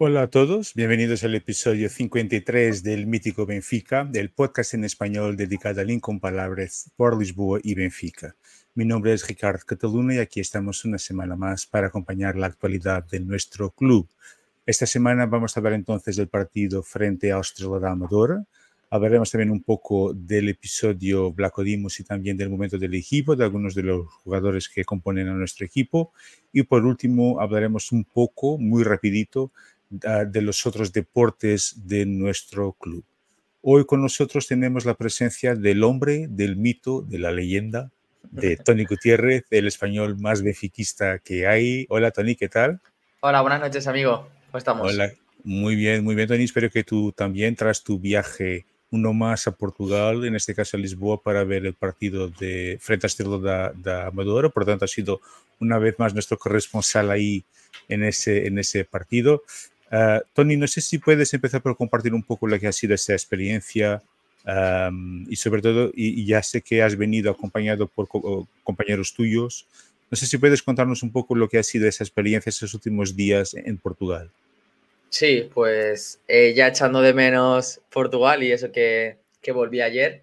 Hola a todos, bienvenidos al episodio 53 del Mítico Benfica, el podcast en español dedicado al Incomparables por Lisboa y Benfica. Mi nombre es Ricardo Cataluna y aquí estamos una semana más para acompañar la actualidad de nuestro club. Esta semana vamos a hablar entonces del partido frente a da Amadora. Hablaremos también un poco del episodio Blacodimus y también del momento del equipo, de algunos de los jugadores que componen a nuestro equipo. Y por último hablaremos un poco, muy rapidito, de los otros deportes de nuestro club. Hoy con nosotros tenemos la presencia del hombre, del mito, de la leyenda, de Tony Gutiérrez, el español más benfiquista que hay. Hola Tony, ¿qué tal? Hola, buenas noches amigo. ¿Cómo estamos? Hola, muy bien, muy bien Tony. Espero que tú también, tras tu viaje uno más a Portugal, en este caso a Lisboa, para ver el partido de frente a Estrela da, Amadora. Por tanto, ha sido una vez más nuestro corresponsal ahí en ese, en ese partido. Uh, Tony, no sé si puedes empezar por compartir un poco lo que ha sido esa experiencia um, y sobre todo, y, y, ya sé que has venido acompañado por co compañeros tuyos, no sé si puedes contarnos un poco lo que ha sido esa experiencia esos últimos días en Portugal. Sí, pues eh, ya echando de menos Portugal y eso que, que volví ayer.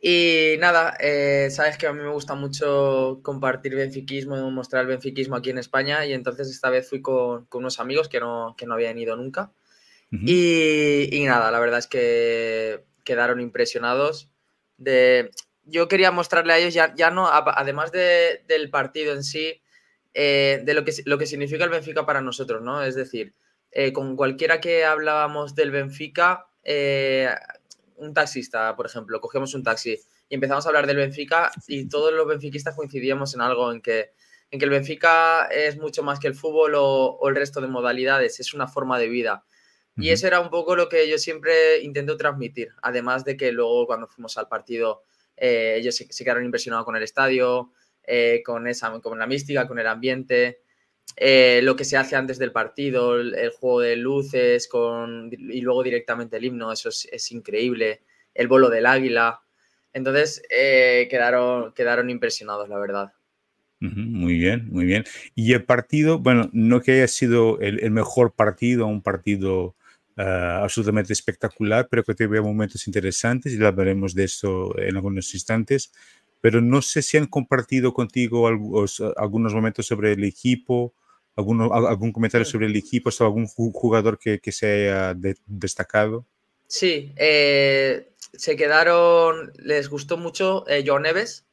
Y nada, eh, sabes que a mí me gusta mucho compartir benfiquismo, mostrar el benfiquismo aquí en España y entonces esta vez fui con, con unos amigos que no, que no habían ido nunca. Uh -huh. y, y, nada, la verdad es que quedaron impresionados. De, yo quería mostrarle a ellos, ya, ya no, además de, del partido en sí, eh, de lo que, lo que significa el Benfica para nosotros, ¿no? Es decir, eh, con cualquiera que hablábamos del Benfica, eh, un taxista, por ejemplo, cogemos un taxi y empezamos a hablar del Benfica y todos los benfiquistas coincidíamos en algo, en que, en que el Benfica es mucho más que el fútbol o, o el resto de modalidades, es una forma de vida. Y eso era un poco lo que yo siempre intento transmitir, además de que luego cuando fuimos al partido eh, ellos se, se, quedaron impresionados con el estadio, eh, con, esa, con la mística, con el ambiente. Eh, lo que se hace antes del partido, el, juego de luces con, y luego directamente el himno, eso es, increíble, el bolo del águila. Entonces eh, quedaron, quedaron impresionados, la verdad. Muy bien, muy bien. Y el partido, bueno, no que haya sido el, mejor partido, un partido uh, absolutamente espectacular, pero que tuvo momentos interesantes y hablaremos de eso en algunos instantes. Pero no sé si han compartido contigo algunos, algunos momentos sobre el equipo, alguno, algún comentario sobre el equipo, o algún jugador que, que se haya de, destacado. Sí, eh, se quedaron, les gustó mucho eh, John Neves,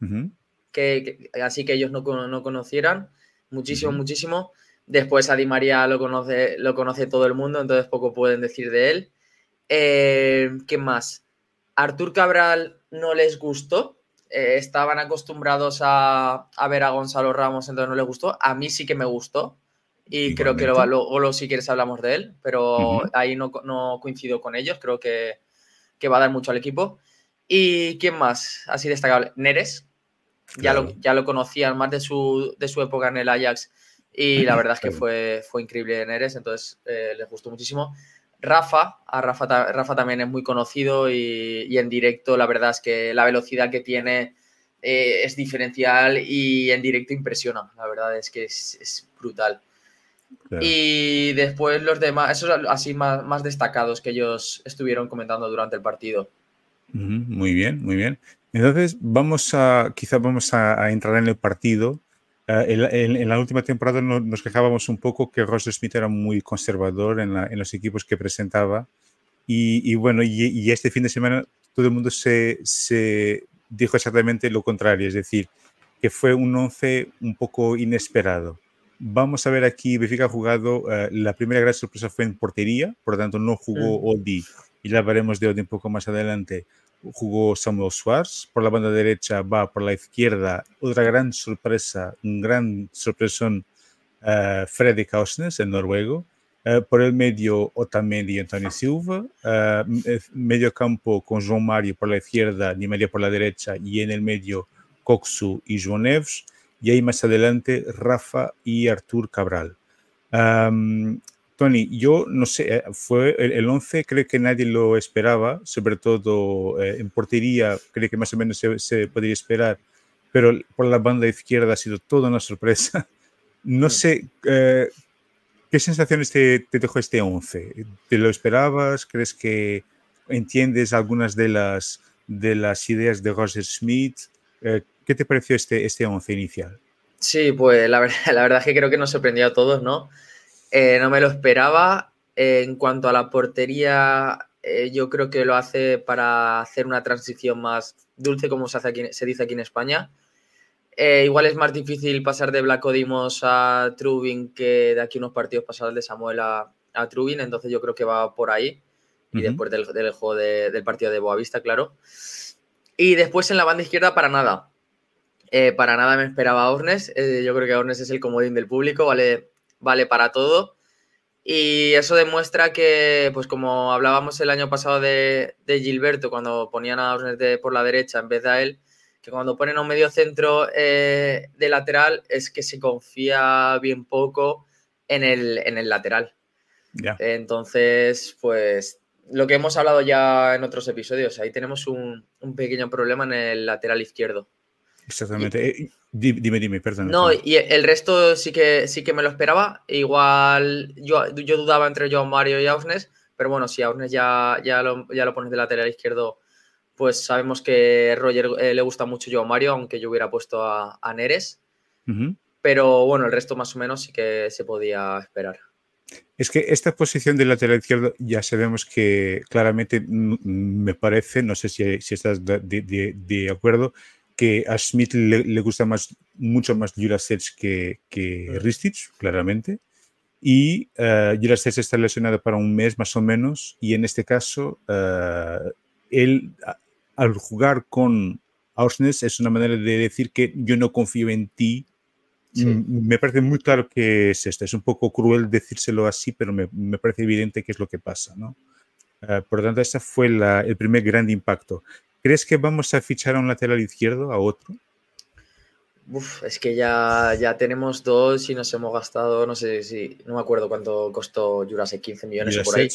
uh -huh. que, que, así que ellos no, no conocieran, muchísimo, uh -huh. muchísimo. Después a Di María lo conoce, lo conoce todo el mundo, entonces poco pueden decir de él. Eh, ¿Qué más? Artur Cabral no les gustó, eh, estaban acostumbrados a, a, ver a Gonzalo Ramos, entonces no les gustó. A mí sí que me gustó y creo que luego, luego, si quieres hablamos de él, pero uh -huh. ahí no, no, coincido con ellos, creo que, que, va a dar mucho al equipo. ¿Y quién más? Así destacable. Neres, claro. ya, lo, ya lo conocían más de su, de su época en el Ajax y la verdad es que fue, fue increíble Neres, entonces eh, les gustó muchísimo. Rafa, a Rafa, Rafa también es muy conocido y, y, en directo la verdad es que la velocidad que tiene eh, es diferencial y en directo impresiona, la verdad es que es, es brutal. Claro. Y después los demás, esos así más, más destacados que ellos estuvieron comentando durante el partido. Muy bien, muy bien. Entonces vamos a, quizá vamos a, a entrar en el partido en, en, en, la última temporada no, nos quejábamos un poco que Roger Smith era muy conservador en, la, en los equipos que presentaba. Y, y bueno, y, y, este fin de semana todo el mundo se, se, dijo exactamente lo contrario, es decir, que fue un once un poco inesperado. Vamos a ver aquí, Benfica ha jugado, uh, la primera gran sorpresa fue en portería, por lo tanto no jugó mm. Odi, y la veremos de Odi un poco más adelante jugó Samuel Suárez, por la banda derecha va por la izquierda, otra gran sorpresa, un gran sorpresón, uh, Freddy Kausnes, el noruego, uh, por el medio Otamendi y Antonio Silva, uh, medio campo con João Mario por la izquierda, Di María por la derecha y en el medio Coxu y João Neves, y ahí más adelante Rafa y Artur Cabral. Um, Tony, yo no sé, eh, fue el, 11, creo que nadie lo esperaba, sobre todo eh, en portería, creo que más o menos se, podría esperar, pero por la banda izquierda ha sido toda una sorpresa. No sé, eh, ¿qué sensaciones te, dejó este 11? ¿Te lo esperabas? ¿Crees que entiendes algunas de las, de las ideas de Roger Smith? ¿Qué te pareció este, este 11 inicial? Sí, pues la verdad, la verdad es que creo que nos sorprendió a todos, ¿no? Eh, no me lo esperaba. en cuanto a la portería, eh, yo creo que lo hace para hacer una transición más dulce, como se, hace aquí, se dice aquí en España. Eh, igual es más difícil pasar de Black Odimos a Trubin que de aquí unos partidos pasar de Samuel a, a Trubin, entonces yo creo que va por ahí. Y después del, juego del partido de Boavista, claro. Y después en la banda izquierda, para nada. para nada me esperaba a Ornes. yo creo que Ornes es el comodín del público, vale vale para todo. Y eso demuestra que, pues como hablábamos el año pasado de, Gilberto, cuando ponían a Osnes por la derecha en vez de a él, que cuando ponen a un medio centro eh, de lateral es que se confía bien poco en el, en el lateral. Entonces, pues lo que hemos hablado ya en otros episodios, ahí tenemos un, un pequeño problema en el lateral izquierdo. Exactamente. Eh, dime, dime, perdón. No, y el resto sí que, sí que me lo esperaba. Igual yo, yo dudaba entre Joao Mario y Ausnes, pero bueno, si Ausnes ya, ya, lo, ya lo pones de lateral izquierdo, pues sabemos que Roger eh, le gusta mucho Joao Mario, aunque yo hubiera puesto a, Neres. Pero bueno, el resto más o menos sí que se podía esperar. Es que esta posición de lateral izquierdo ya sabemos que claramente me parece, no sé si, si estás de, de acuerdo, que a Smith le, gusta más, mucho más Jurasech que, que Ristich, claramente. Y uh, Jurasech está lesionado para un mes más o menos. Y en este caso, uh, él, al jugar con Ausnes, es una manera de decir que yo no confío en ti. Me parece muy claro que es esto. Es un poco cruel decírselo así, pero me, me parece evidente que es lo que pasa. ¿no? Uh, por lo tanto, ese fue la, el primer gran impacto. ¿Crees que vamos a fichar a un lateral izquierdo, a otro? Uf, es que ya, ya tenemos dos y nos hemos gastado, no sé si, no me acuerdo cuánto costó Jurassic, 15 millones o por ahí.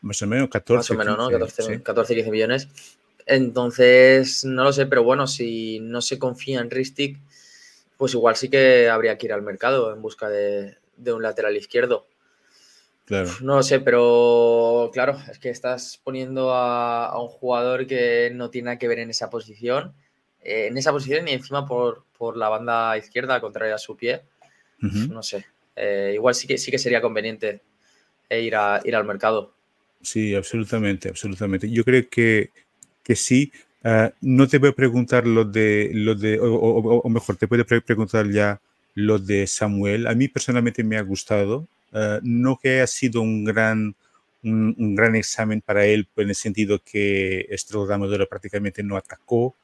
Más o menos 14. Más o menos, ¿no? 14, 14, 15 millones. Entonces, no lo sé, pero bueno, si no se confía en Ristic, pues igual sí que habría que ir al mercado en busca de, de un lateral izquierdo. No lo sé, pero claro, es que estás poniendo a, un jugador que no tiene nada que ver en esa posición, eh, en esa posición y encima por, por la banda izquierda, contraria a su pie. No sé, eh, igual sí que, sí que sería conveniente eh, ir, a, ir al mercado. Sí, absolutamente, absolutamente. Yo creo que, que sí. Ah, no te voy a preguntar lo de, lo de o, mejor, te puedo preguntar ya lo de Samuel. A mí personalmente me ha gustado. Eh, no que haya sido un gran, un, gran examen para él, en el sentido que Estrella Amadora prácticamente no atacó,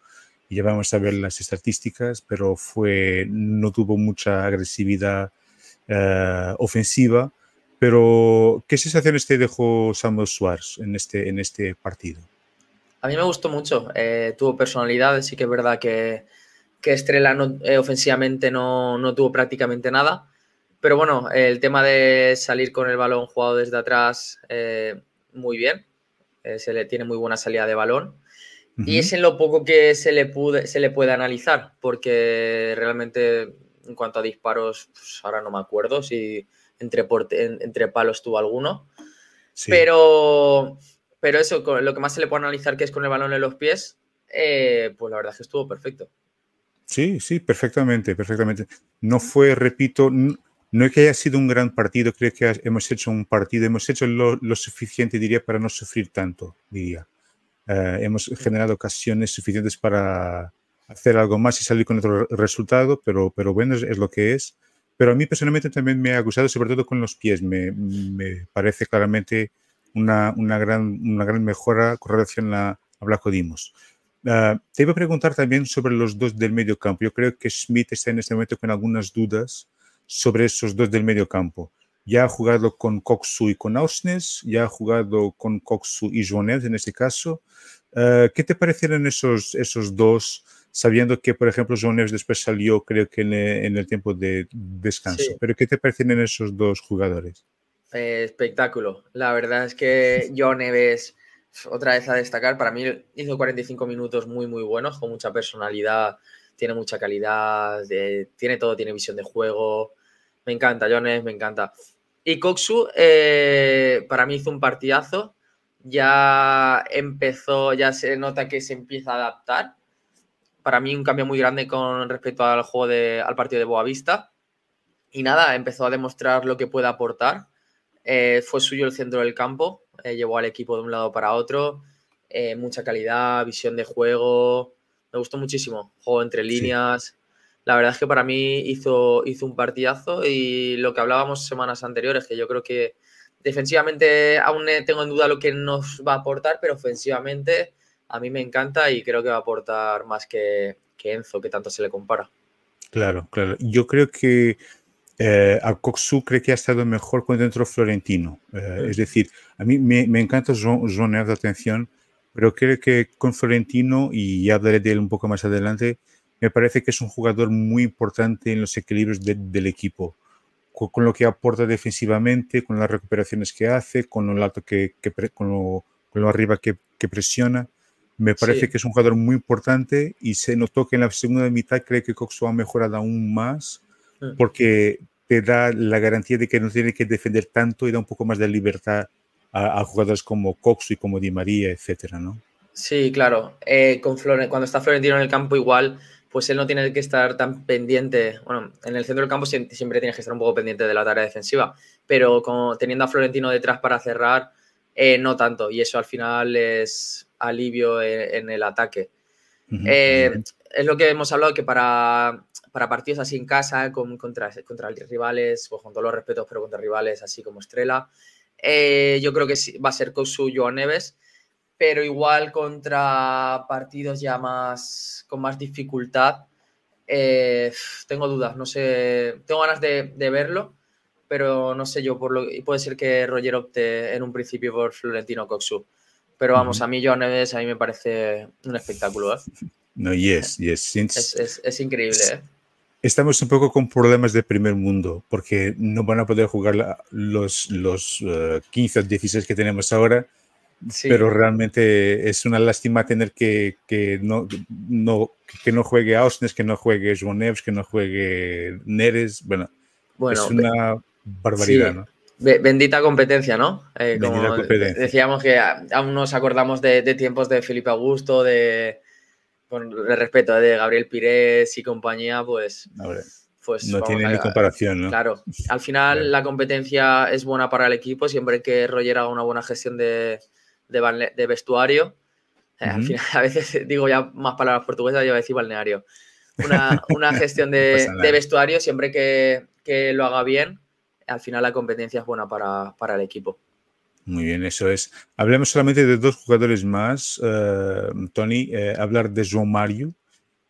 y ya vamos a ver las estadísticas, pero fue, no tuvo mucha agresividad eh, ofensiva. Pero, ¿qué sensaciones te dejó Samuel Suárez en este, en este partido? A mí me gustó mucho. Eh, tuvo personalidad, sí que es verdad que, que Estrella ofensivamente no, no, tuvo prácticamente nada. Pero bueno, el tema de salir con el balón jugado desde atrás, eh, muy bien. Eh, se le tiene muy buena salida de balón. Y es en lo poco que se le, pude, se le puede analizar, porque realmente en cuanto a disparos, pues ahora no me acuerdo si entre, entre palos tuvo alguno. Pero, pero eso, lo que más se le puede analizar que es con el balón en los pies, eh, pues la verdad es que estuvo perfecto. Sí, sí, perfectamente, perfectamente. No fue, repito, no es que haya sido un gran partido, creo que hemos hecho un partido, hemos hecho lo, suficiente, diría, para no sufrir tanto, diría. Eh, hemos generado ocasiones suficientes para hacer algo más y salir con otro resultado, pero, pero bueno, es, lo que es. Pero a mí personalmente también me ha gustado, sobre todo con los pies. Me, me parece claramente una, una, gran, una gran mejora con relación a, a Blanco Dimos. Uh, te iba a preguntar también sobre los dos del medio campo. Yo creo que Smith está en este momento con algunas dudas sobre esos dos del medio campo. Ya ha jugado con Coxu y con Ausnes, ya ha jugado con Coxu y Joanet en este caso. Eh, ¿Qué te parecieron esos, esos dos, sabiendo que, por ejemplo, Joanet después salió, creo que en el, tiempo de descanso? Pero ¿qué te parecieron esos dos jugadores? Eh, espectáculo. La verdad es que John Neves, otra vez a destacar, para mí hizo 45 minutos muy, muy buenos, con mucha personalidad, tiene mucha calidad, tiene todo, tiene visión de juego. Me encanta, John Neves, me encanta. Y Coxu, eh, para mí hizo un partidazo. Ya empezó, ya se nota que se empieza a adaptar. Para mí un cambio muy grande con respecto al juego de, al partido de Boavista. Y nada, empezó a demostrar lo que puede aportar. Eh, fue suyo el centro del campo, eh, llevó al equipo de un lado para otro. mucha calidad, visión de juego. Me gustó muchísimo. Juego entre líneas la verdad es que para mí hizo, hizo un partidazo y lo que hablábamos semanas anteriores, que yo creo que defensivamente aún tengo en duda lo que nos va a aportar, pero ofensivamente a mí me encanta y creo que va a aportar más que, Enzo, que tanto se le compara. Claro, claro. Yo creo que eh, a Coxu creo que ha estado mejor con dentro Florentino. Eh, mm. Es decir, a mí me, encanta Joan de atención, pero creo que con Florentino, y ya hablaré de él un poco más adelante, me parece que es un jugador muy importante en los equilibrios del equipo, con, lo que aporta defensivamente, con las recuperaciones que hace, con lo alto que, con, lo, arriba que, presiona. Me parece que es un jugador muy importante y se notó que en la segunda mitad cree que Coxo ha mejorado aún más porque te da la garantía de que no tiene que defender tanto y da un poco más de libertad a, jugadores como Coxo y como Di María, etcétera, ¿no? Sí, claro. Eh, con cuando está Florentino en el campo igual pues él no tiene que estar tan pendiente. Bueno, en el centro del campo siempre tienes que estar un poco pendiente de la tarea defensiva, pero como teniendo a Florentino detrás para cerrar, eh, no tanto. Y eso al final es alivio en, el ataque. Eh, es lo que hemos hablado que para, para partidos así en casa, con, contra, contra rivales, pues con todos los respetos, pero contra rivales así como Estrella, eh, yo creo que va a ser Kosu Joan Neves pero igual contra partidos ya más con más dificultad, eh, tengo dudas, no sé, tengo ganas de, verlo, pero no sé yo, por lo puede ser que Roger opte en un principio por Florentino Coxu. Pero vamos, a mí Joan Neves a mí me parece un espectáculo. ¿eh? No, yes, yes. Es, increíble. ¿eh? Estamos un poco con problemas de primer mundo, porque no van a poder jugar los, los 15 o 16 que tenemos ahora pero realmente es una lástima tener que, que no, no, que no juegue Ausnes, que no juegue Neves, que no juegue Neres. Bueno, es una barbaridad, ¿no? Bendita competencia, ¿no? Eh, como decíamos que aún nos acordamos de, tiempos de Felipe Augusto, de, con el respeto de Gabriel Pires y compañía, pues, pues no tiene ni comparación, ¿no? Claro, al final la competencia es buena para el equipo siempre que Roger haga una buena gestión de, de, vestuario. Eh, al final, a veces digo ya más palabras portuguesas, yo voy a decir balneario. Una, gestión de, vestuario, siempre que, lo haga bien, al final la competencia es buena para, el equipo. Muy bien, eso es. Hablemos solamente de dos jugadores más, eh, Tony. Eh, hablar de João Mario,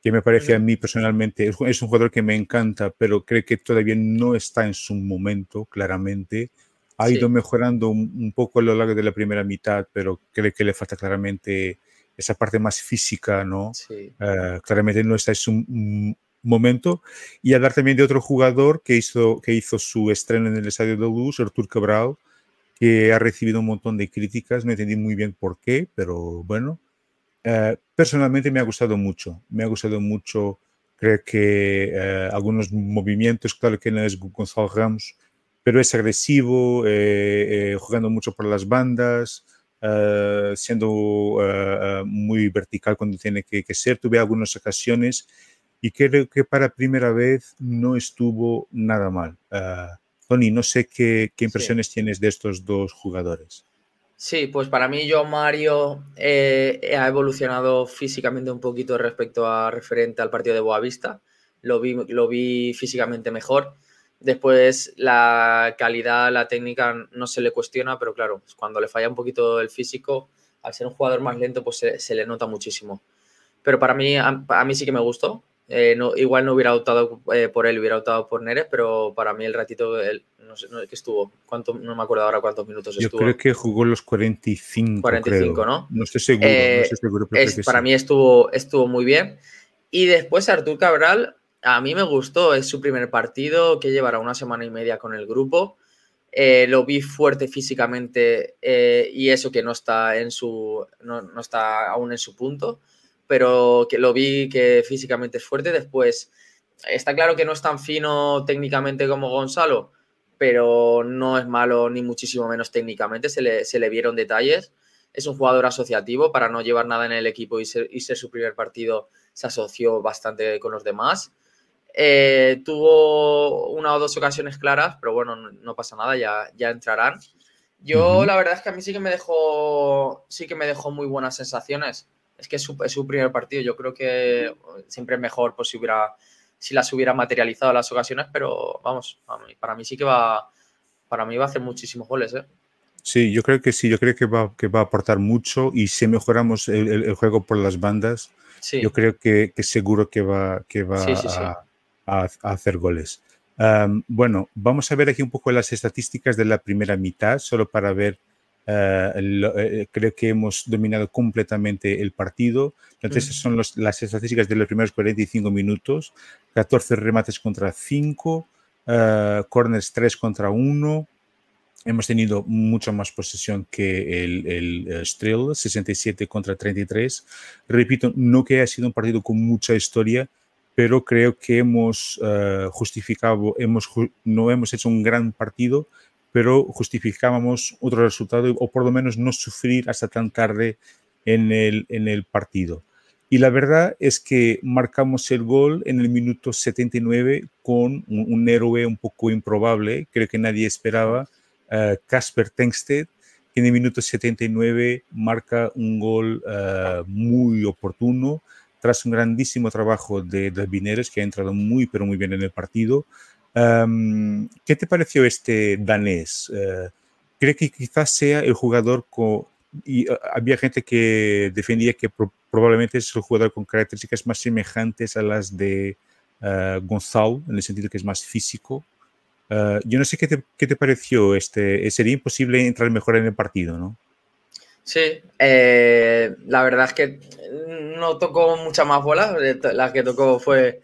que me parece a mí personalmente, es un jugador que me encanta, pero creo que todavía no está en su momento, claramente ha ido mejorando un, poco a lo largo de la primera mitad, pero creo que le falta claramente esa parte más física, ¿no? Eh, claramente no está en su momento. Y hablar también de otro jugador que hizo, que hizo su estreno en el Estadio de Luz, Artur Cabral, que ha recibido un montón de críticas, no entendí muy bien por qué, pero bueno. Eh, personalmente me ha gustado mucho, me ha gustado mucho, creo que eh, algunos movimientos, claro que no es Gonzalo Ramos, pero es agresivo, eh, eh, jugando mucho por las bandas, eh, siendo muy vertical cuando tiene que, ser. Tuve algunas ocasiones y creo que para primera vez no estuvo nada mal. Tony, no sé qué, impresiones tienes de estos dos jugadores. Sí, pues para mí yo Mario ha evolucionado físicamente un poquito respecto a referente al partido de Boavista. Lo vi, lo vi físicamente mejor. Después la calidad, la técnica no se le cuestiona, pero claro, cuando le falla un poquito el físico, al ser un jugador más lento, pues se, le nota muchísimo. Pero para mí, a, mí sí que me gustó. Eh, no, igual no hubiera optado eh, por él, hubiera optado por Neres, pero para mí el ratito, no sé, no, que estuvo, ¿cuánto, no me acuerdo ahora cuántos minutos estuvo. Yo creo que jugó los 45. 45, ¿no? No estoy seguro. Eh, para mí estuvo, estuvo muy bien. Y después Artur Cabral, a mí me gustó, es su primer partido, que llevará una semana y media con el grupo. Eh, lo vi fuerte físicamente eh, y eso que no está en su no, no, está aún en su punto, pero que lo vi que físicamente es fuerte. Después está claro que no es tan fino técnicamente como Gonzalo, pero no es malo ni muchísimo menos técnicamente. Se le, se le vieron detalles. Es un jugador asociativo para no llevar nada en el equipo y ser, y ser su primer partido. Se asoció bastante con los demás. Eh, tuvo una o dos ocasiones claras, pero bueno, no, pasa nada, ya, ya entrarán. Yo la verdad es que a mí sí que me dejó, sí que me dejó muy buenas sensaciones. Es que es su, primer partido. Yo creo que siempre es mejor pues, si, hubiera, si las hubiera materializado las ocasiones, pero vamos, para mí sí que va, para mí va a hacer muchísimos goles. ¿eh? Sí, yo creo que sí, yo creo que va, que va a aportar mucho y si mejoramos el, juego por las bandas, yo creo que, que, seguro que va, que va a a, hacer goles. bueno, vamos a ver aquí un poco las estadísticas de la primera mitad, solo para ver, eh, eh, creo que hemos dominado completamente el partido. Entonces, son las estadísticas de los primeros 45 minutos, 14 remates contra 5, uh, corners 3 contra 1. Hemos tenido mucha más posesión que el, el, 67 contra 33. Repito, no que haya sido un partido con mucha historia, pero creo que hemos uh, justificado, hemos, no hemos hecho un gran partido, pero justificábamos otro resultado o por lo menos no sufrir hasta tan tarde en el, en el partido. Y la verdad es que marcamos el gol en el minuto 79 con un, un héroe un poco improbable, creo que nadie esperaba, Casper uh, Tengsted, que en el minuto 79 marca un gol uh, muy oportuno, tras un grandísimo trabajo de David que ha entrado muy, pero muy bien en el partido. ¿Qué te pareció este danés? Uh, ¿Cree que quizás sea el jugador con... Y uh, había gente que defendía que probablemente es el jugador con características más semejantes a las de uh, Gonzalo, en el sentido que es más físico. yo no sé qué te, qué te pareció. Este, sería imposible entrar mejor en el partido, ¿no? Sí, eh, la verdad es que no tocó mucha más bola, la que tocó fue,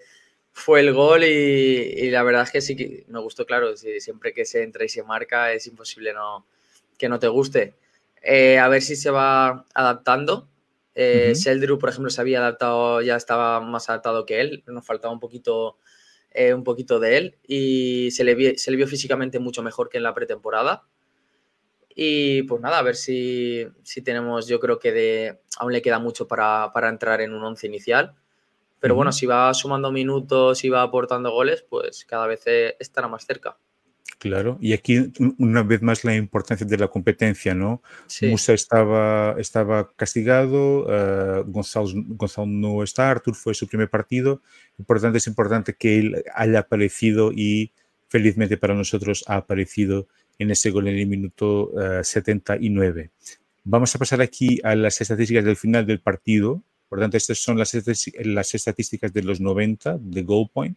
fue el gol y, la verdad es que sí que me gustó, claro, siempre que se entra y se marca es imposible no, que no te guste. Eh, a ver si se va adaptando. Eh, por ejemplo, se había adaptado, ya estaba más adaptado que él, nos faltaba un poquito, eh, un poquito de él y se le, se le vio físicamente mucho mejor que en la pretemporada. Y pues nada, a ver si, si tenemos, yo creo que de, aún le queda mucho para, para entrar en un once inicial. Pero bueno, si va sumando minutos y va aportando goles, pues cada vez eh, estará más cerca. Claro, y aquí una vez más la importancia de la competencia, ¿no? Musa estaba, estaba castigado, uh, Gonzalo, Gonzalo, no está, Artur fue su primer partido, por tanto es importante que él haya aparecido y felizmente para nosotros ha aparecido en ese gol en el minuto 79. Eh, Vamos a pasar aquí a las estadísticas del final del partido. Por tanto, estas son las, estadísticas de los 90 de goal point.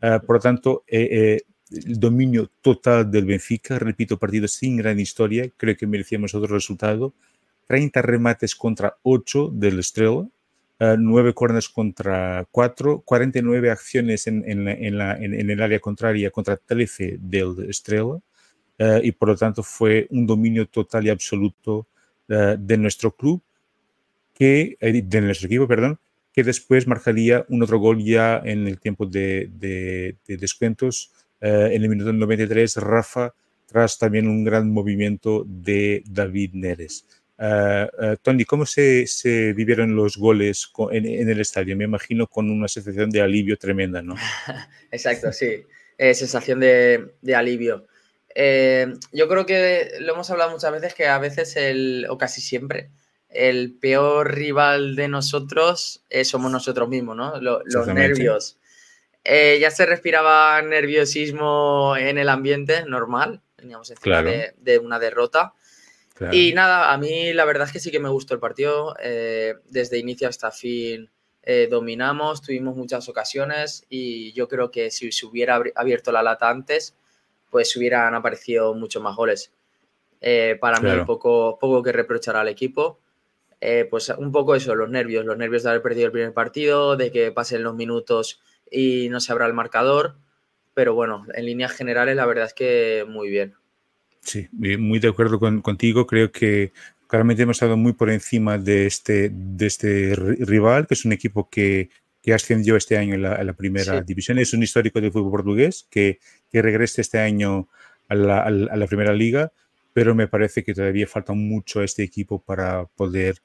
Uh, por tanto, eh, el dominio total del Benfica, repito, partido sin gran historia, creo que merecíamos otro resultado. 30 remates contra 8 del Estrella, uh, 9 corners contra 4, 49 acciones en, en, en, en, el área contraria contra 13 del Estrella, eh, y por lo tanto fue un dominio total y absoluto eh, de nuestro club, que, eh, de nuestro equipo, perdón, que después marcaría un otro gol ya en el tiempo de, de, descuentos, en el minuto 93, Rafa, tras también un gran movimiento de David Neres. Tony, ¿cómo se, se, vivieron los goles en, en, el estadio? Me imagino con una sensación de alivio tremenda, ¿no? Exacto, sí. sensación de, de alivio. Eh, yo creo que lo hemos hablado muchas veces que a veces, el, o casi siempre, el peor rival de nosotros eh, somos nosotros mismos, ¿no? los nervios. Eh, ya se respiraba nerviosismo en el ambiente normal, teníamos encima de, una derrota. Y nada, a mí la verdad es que sí que me gustó el partido. desde inicio hasta fin dominamos, tuvimos muchas ocasiones y yo creo que si se hubiera abierto la lata antes, pues hubieran aparecido muchos más goles. Eh, para mí, poco, poco que reprochar al equipo. Eh, pues un poco eso, los nervios, los nervios de haber perdido el primer partido, de que pasen los minutos y no se abra el marcador. Pero bueno, en líneas generales, la verdad es que muy bien. Sí, muy de acuerdo contigo. Creo que claramente hemos estado muy por encima de este, de este rival, que es un equipo que, que ascendió este año en la, primera división. Es un histórico del fútbol portugués que, que regresa este año a la, a la, primera liga, pero me parece que todavía falta mucho a este equipo para poder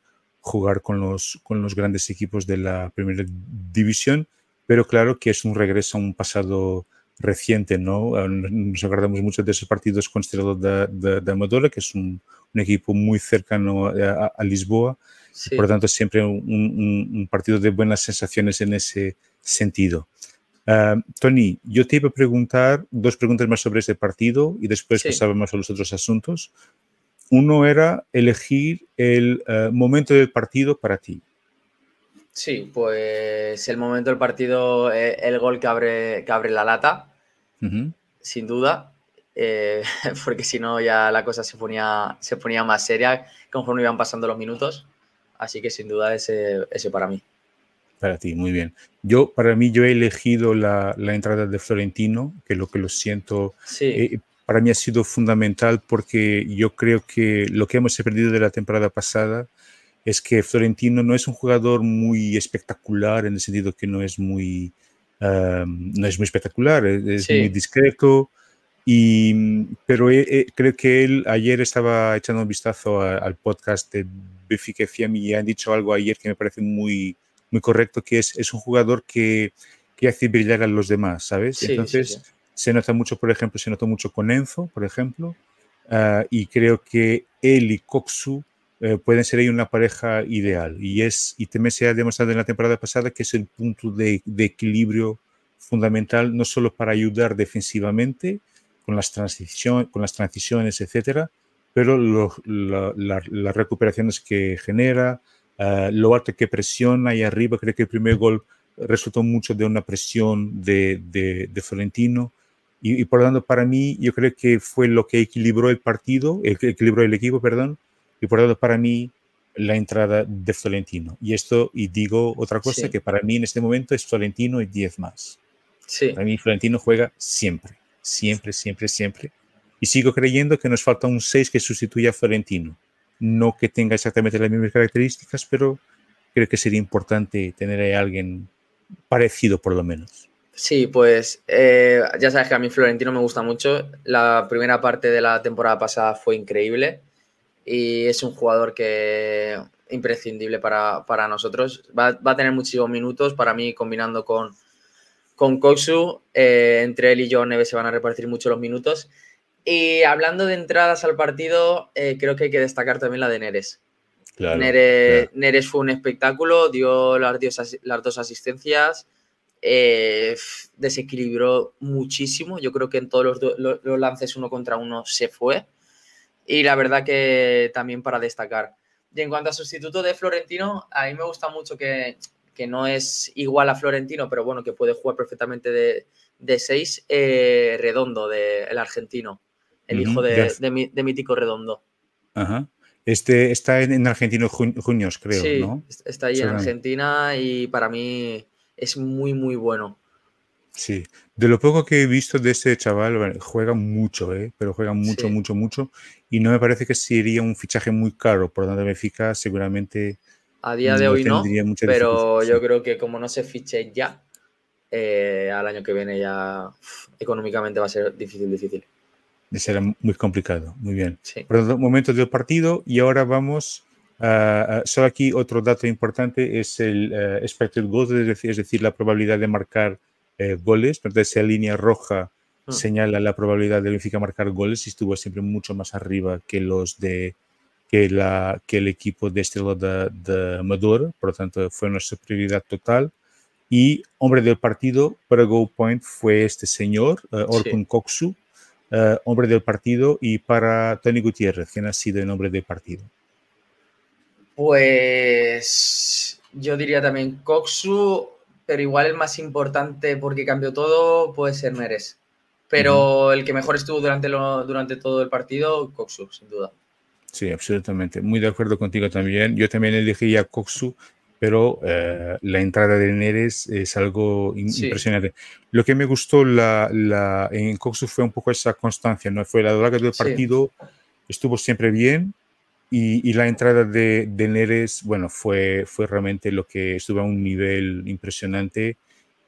jugar con los, con los grandes equipos de la primera división, pero claro que es un regreso a un pasado reciente, ¿no? Ah, nos acordamos mucho de esos partidos con Estrela de, de, Amadora, que es un, un equipo muy cercano a, a Lisboa, por lo tanto siempre un, un, partido de buenas sensaciones en ese sentido. Uh, Tony, yo te iba a preguntar dos preguntas más sobre este partido y después sí. pasábamos a los otros asuntos. Uno era elegir el uh, momento del partido para ti. Sí, pues el momento del partido, eh, el gol que abre, que abre la lata, uh -huh. sin duda, eh, porque si no ya la cosa se ponía, se ponía más seria conforme iban pasando los minutos. Así que sin duda ese, ese para mí. Para ti, muy bien. Yo, para mí, yo he elegido la, la entrada de Florentino, que lo que lo siento, sí. eh, para mí ha sido fundamental porque yo creo que lo que hemos perdido de la temporada pasada es que Florentino no es un jugador muy espectacular en el sentido que no es muy, um, no es muy espectacular, es Sí. muy discreto. Y, pero eh, eh, creo que él ayer estaba echando un vistazo a- al podcast de FM y han dicho algo ayer que me parece muy, muy correcto, que es, es un jugador que, que hace brillar a los demás, ¿sabes? Sí, Entonces, sí. se nota mucho, por ejemplo, se notó mucho con Enzo, por ejemplo, ah, y creo que él y Coxu eh, pueden ser ahí una pareja ideal. Y, es, y también se ha demostrado en la temporada pasada que es el punto de, de equilibrio fundamental, no solo para ayudar defensivamente con las, transición, con las transiciones, etcétera, pero lo- la- la- las recuperaciones que genera, ah, lo alto que presiona ahí arriba, creo que el primer gol resultó mucho de una presión de, de, de Florentino. Y, y por lo tanto, para mí, yo creo que fue lo que equilibró el partido, el equilibró el equipo, perdón, y por lo tanto, para mí, la entrada de Florentino. Y esto, y digo otra cosa, Sí. que para mí en este momento es Florentino y 10 más. Sí, Para mí, Florentino juega siempre, siempre, siempre, siempre. Y sigo creyendo que nos falta un 6 que sustituya a Florentino. No que tenga exactamente las mismas características, pero creo que sería importante tener a alguien parecido, por lo menos. sí, pues eh, ya sabes que a mí Florentino me gusta mucho. La primera parte de la temporada pasada fue increíble y es un jugador que imprescindible para, para nosotros. Va, a tener muchísimos minutos para mí combinando con, con Koksu. eh, entre él y John Neves se van a repartir mucho los minutos. Y hablando de entradas al partido, eh, creo que hay que destacar también la de Neres. Claro. Neres, Neres fue un espectáculo, dio las, dos asistencias, eh, desequilibró muchísimo. Yo creo que en todos los, los lances uno contra uno se fue. Y la verdad que también para destacar. Y en cuanto a sustituto de Florentino, a mí me gusta mucho que, que no es igual a Florentino, pero bueno, que puede jugar perfectamente de, de seis, eh, Redondo, de, el argentino, el hijo de, de, mi- de Mítico Redondo. Ajá. Este está en, en Argentino Juniors, creo, sí, ¿no? está ahí en. Argentina y para mí es muy, muy bueno. Sí. De lo poco que he visto de este chaval, juega mucho, ¿eh? Pero juega mucho, Sí. mucho, mucho. Y no me parece que sería un fichaje muy caro. Por lo tanto, Benfica seguramente A día de no hoy no, pero yo creo que como no se fiche ya, eh, al año que viene ya económicamente va a ser difícil, difícil. Será muy complicado. Muy bien. Sí, Por tanto, momento del partido y ahora vamos a, a- solo aquí otro dato importante es el eh, expected goals, es decir, es decir, la probabilidad de marcar eh, goles. Entonces, esa línea roja Mm. señala la probabilidad de Benfica marcar goles y estuvo siempre mucho más arriba que los de que, la, que el equipo de Estrela de, de Amador, por lo tanto fue nuestra prioridad total. Y hombre del partido para Go Point fue este señor, eh, Orkun Koksu, eh, hombre del partido, y para Tony Gutiérrez, quien ha sido el hombre del partido. Pues yo diría también Koksu, pero igual el más importante porque cambió todo puede ser Meres. Pero el que mejor estuvo durante, lo, durante todo el partido, Koksu, sin duda. Sí, absolutamente. Muy de acuerdo contigo también. Yo también elegí a Koksu pero eh, la entrada de Neres es algo impresionante. Lo que me gustó la, la, en Coxu fue un poco esa constancia, ¿no? Fue la larga del partido, estuvo siempre bien y, y la entrada de, de, Neres, bueno, fue, fue realmente lo que estuvo a un nivel impresionante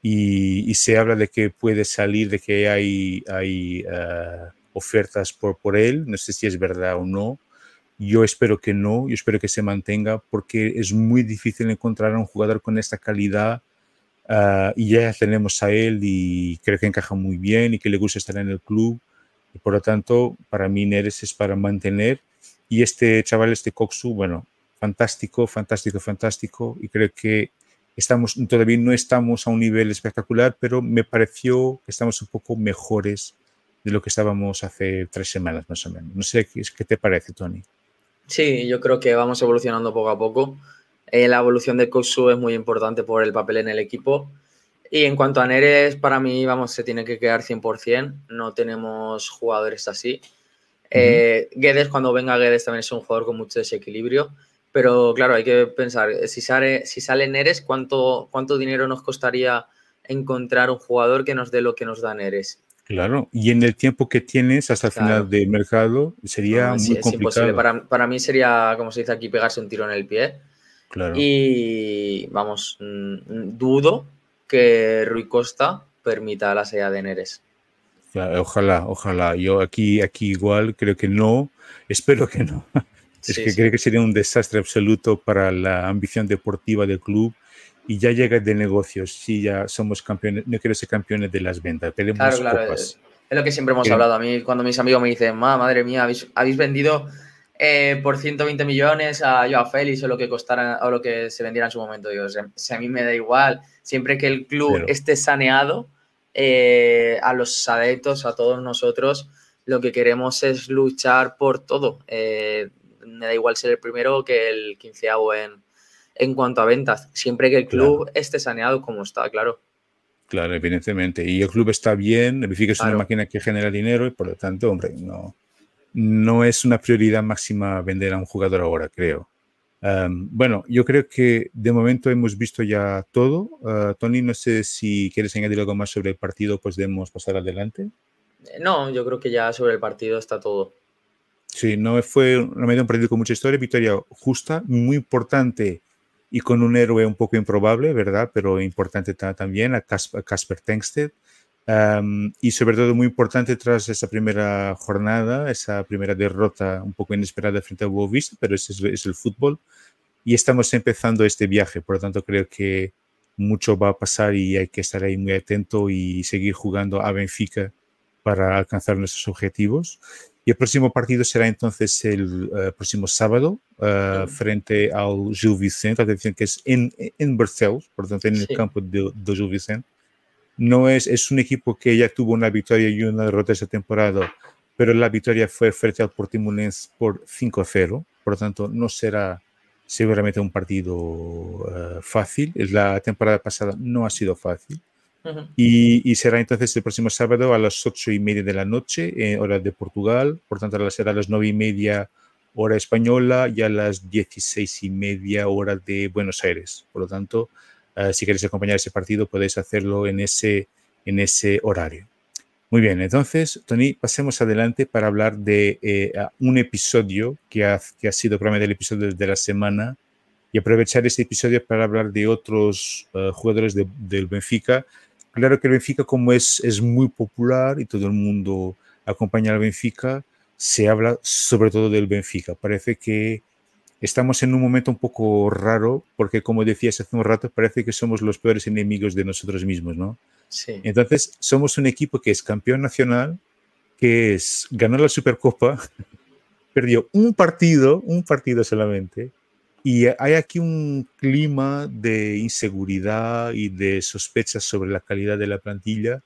y, y se habla de que puede salir, de que hay, hay uh, ofertas por, por él, no sé si es verdad o no, yo espero que no, yo espero que se mantenga porque es muy difícil encontrar a un jugador con esta calidad uh, y ya tenemos a él y creo que encaja muy bien y que le gusta estar en el club. Y por lo tanto, para mí Neres es para mantener y este chaval, este Coxu, bueno, fantástico, fantástico, fantástico y creo que estamos, todavía no estamos a un nivel espectacular, pero me pareció que estamos un poco mejores de lo que estábamos hace tres semanas más o menos. No sé qué, te parece, Tony. Sí, yo creo que vamos evolucionando poco a poco. Eh, la evolución de Kosu es muy importante por el papel en el equipo. Y en cuanto a Neres, para mí, vamos, se tiene que quedar 100%. No tenemos jugadores así. Eh, Guedes, cuando venga Guedes, también es un jugador con mucho desequilibrio. Pero claro, hay que pensar, si sale, si sale Neres, ¿cuánto, ¿cuánto dinero nos costaría encontrar un jugador que nos dé lo que nos da Neres? Claro, y en el tiempo que tienes hasta el claro. final del mercado sería no, sí, muy es complicado. Imposible. Para, para, mí sería, como se dice aquí, pegarse un tiro en el pie. Claro. Y vamos, mmm, dudo que Rui Costa permita la salida de Neres. Claro, ojalá, ojalá. Yo aquí, aquí igual creo que no, espero que no. Es sí, que sí. creo que sería un desastre absoluto para la ambición deportiva del club y ya llega de negocios. Si ya somos campeones, no quiero ser campeones de las ventas, tenemos claro, claro, copas. Es, lo que siempre hemos hablado. A mí, cuando mis amigos me dicen, madre mía, habéis, habéis vendido eh, por 120 millones a Joao Félix o lo que costara o lo que se vendiera en su momento. Digo, si a mí me da igual, siempre que el club Pero... esté saneado, eh, a los adeptos, a todos nosotros, lo que queremos es luchar por todo. Eh, me da igual ser el primero que el quinceavo en, en cuanto a ventas, siempre que el club claro. esté saneado como está, claro. Claro, evidentemente. Y el club está bien, el Benfica es claro. una máquina que genera dinero y por lo tanto, hombre, no, no es una prioridad máxima vender a un jugador ahora, creo. Um, bueno, yo creo que de momento hemos visto ya todo. Uh, Tony, no sé si quieres añadir algo más sobre el partido, pues debemos pasar adelante. No, yo creo que ya sobre el partido está todo. Sí, no fue realmente un partido con mucha historia, victoria justa, muy importante y con un héroe un poco improbable, ¿verdad? Pero importante también, a Casper Tengsted. Um, y sobre todo muy importante tras esa primera jornada, esa primera derrota un poco inesperada frente a Boavista, pero ese es, es, el fútbol. Y estamos empezando este viaje, por lo tanto creo que mucho va a pasar y hay que estar ahí muy atento y seguir jugando a Benfica para alcanzar nuestros objetivos. Y el próximo partido será entonces el uh, próximo sábado uh, frente al Gil Vicente, atención que es en, en Barcelos, por tanto en el sí. campo de, de Gil Vicente. No es, es un equipo que ya tuvo una victoria y una derrota esta temporada, pero la victoria fue frente al Portimonense por 5-0, por lo tanto no será seguramente un partido uh, fácil. La temporada pasada no ha sido fácil. Y, será entonces el próximo sábado a las ocho y media de la noche, hora de Portugal, por tanto será a las nueve y media hora española y a las dieciséis y media hora de Buenos Aires. Por lo tanto, uh, si queréis acompañar ese partido podéis hacerlo en ese, en ese horario. Muy bien, entonces, Tony, pasemos adelante para hablar de eh, un episodio que ha, que ha sido probablemente el episodio de la semana y aprovechar este episodio para hablar de otros uh, jugadores de, del Benfica Claro que el Benfica, como es, es muy popular y todo el mundo acompaña al Benfica, se habla sobre todo del Benfica. Parece que estamos en un momento un poco raro, porque como decías hace un rato, parece que somos los peores enemigos de nosotros mismos, ¿no? Sí. Entonces, somos un equipo que es campeón nacional, que es ganó la Supercopa, perdió un partido, un partido solamente, y hay aquí un clima de inseguridad y de sospechas sobre la calidad de la plantilla